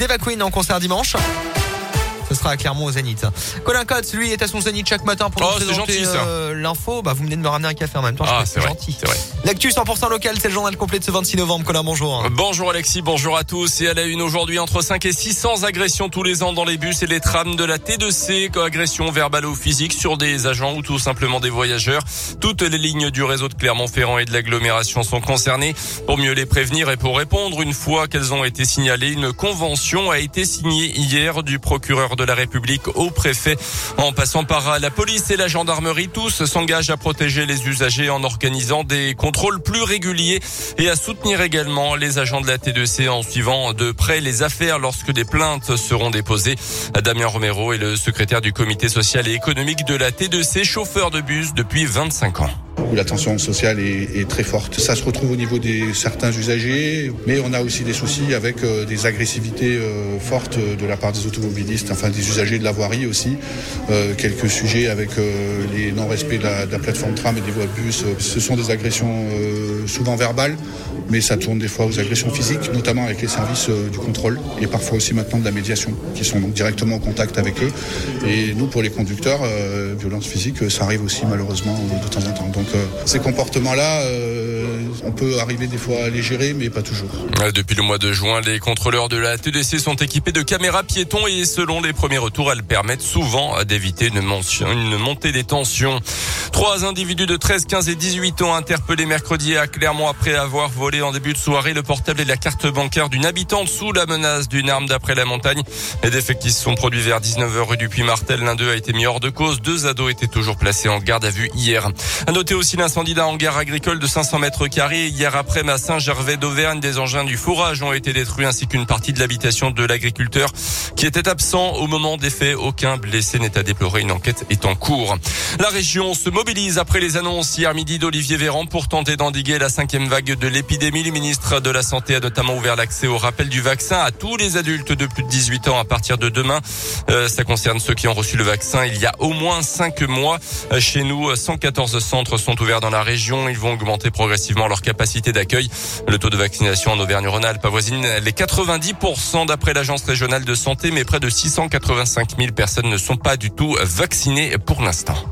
d'Eva Queen en concert dimanche. Sera à Clermont au Zénith. Colin Cotte, lui, est à son Zénith chaque matin pour Oh, nous présenter euh, l'info. Bah, vous venez de me ramener un café en même temps. Ah, c'est gentil. L'actu 100% local, c'est le journal complet de ce 26 novembre. Colin, bonjour. Bonjour Alexis, bonjour à tous. Et à la une aujourd'hui, entre 5 et 600 agressions tous les ans dans les bus et les trams de la T2C, agressions verbales ou physiques sur des agents ou tout simplement des voyageurs. Toutes les lignes du réseau de Clermont-Ferrand et de l'agglomération sont concernées. Pour mieux les prévenir et pour répondre, une fois qu'elles ont été signalées, une convention a été signée hier du procureur de la République au préfet. En passant par la police et la gendarmerie, tous s'engagent à protéger les usagers en organisant des contrôles plus réguliers et à soutenir également les agents de la T2C en suivant de près les affaires lorsque des plaintes seront déposées. Damien Romero est le secrétaire du comité social et économique de la T2C, chauffeur de bus depuis 25 ans. Où la tension sociale est, est très forte. Ça se retrouve au niveau des certains usagers, mais on a aussi des soucis avec euh, des agressivités euh, fortes de la part des automobilistes, enfin des usagers de la voirie aussi. Euh, quelques sujets avec les non-respects de la, de la plateforme tram et des voies de bus. Ce sont des agressions souvent verbales, mais ça tourne des fois aux agressions physiques, notamment avec les services du contrôle et parfois aussi maintenant de la médiation, qui sont donc directement en contact avec eux. Et nous, pour les conducteurs, violence physique, ça arrive aussi malheureusement de temps en temps. Ces comportements-là, euh, on peut arriver des fois à les gérer, mais pas toujours. Euh, Depuis le mois de juin, les contrôleurs de la TDC sont équipés de caméras piétons et selon les premiers retours, elles permettent souvent d'éviter une, une montée des tensions. Trois individus de 13, 15 et 18 ans interpellés mercredi à Clermont après avoir volé en début de soirée le portable et la carte bancaire d'une habitante sous la menace d'une arme d'après la montagne. Les défaits qui se sont produits vers 19h rue du Puy-Martel. L'un d'eux a été mis hors de cause. Deux ados étaient toujours placés en garde à vue hier. À noter aussi l'incendie d'un hangar agricole de 500 mètres carrés. Hier après, à Saint-Gervais d'Auvergne, des engins du fourrage ont été détruits ainsi qu'une partie de l'habitation de l'agriculteur qui était absent au moment des faits. Aucun blessé n'est à déplorer. Une enquête est en cours. La région se mobilise après les annonces hier midi d'Olivier Véran pour tenter d'endiguer la cinquième vague de l'épidémie. Le ministre de la Santé a notamment ouvert l'accès au rappel du vaccin à tous les adultes de plus de 18 ans à partir de demain. Euh, ça concerne ceux qui ont reçu le vaccin il y a au moins cinq mois. Euh, Chez nous, 114 centres sont ouverts dans la région. Ils vont augmenter progressivement leur capacité d'accueil. Le taux de vaccination en Auvergne-Rhône-Alpes avoisine les 90% d'après l'agence régionale de santé, mais près de 685 000 personnes ne sont pas du tout vaccinées pour l'instant.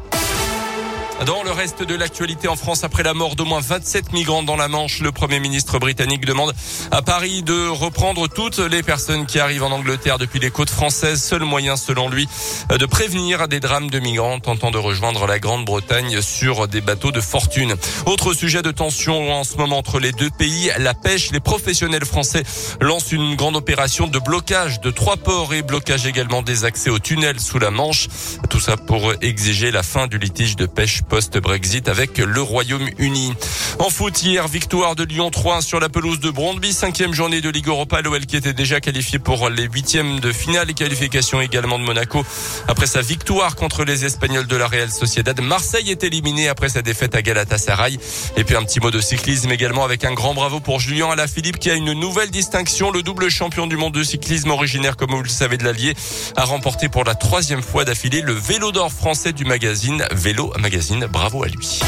Dans le reste de l'actualité en France, après la mort d'au moins 27 migrants dans la Manche, le Premier ministre britannique demande à Paris de reprendre toutes les personnes qui arrivent en Angleterre depuis les côtes françaises. Seul moyen, selon lui, de prévenir des drames de migrants tentant de rejoindre la Grande-Bretagne sur des bateaux de fortune. Autre sujet de tension en ce moment entre les deux pays, la pêche. Les professionnels français lancent une grande opération de blocage de trois ports et blocage également des accès aux tunnels sous la Manche. Tout ça pour exiger la fin du litige de pêche post-Brexit avec le Royaume-Uni. En foot, hier, victoire de Lyon 3 sur la pelouse de Brondby, cinquième journée de Ligue Europa, l'OL qui était déjà qualifié pour les huitièmes de finale et qualification également de Monaco. Après sa victoire contre les Espagnols de la Real Sociedad, Marseille est éliminé après sa défaite à Galatasaray. Et puis un petit mot de cyclisme également avec un grand bravo pour Julien Alaphilippe qui a une nouvelle distinction. Le double champion du monde de cyclisme originaire, comme vous le savez, de l'Allier, a remporté pour la troisième fois d'affilée le vélo d'or français du magazine Vélo Magazine. Bravo à lui.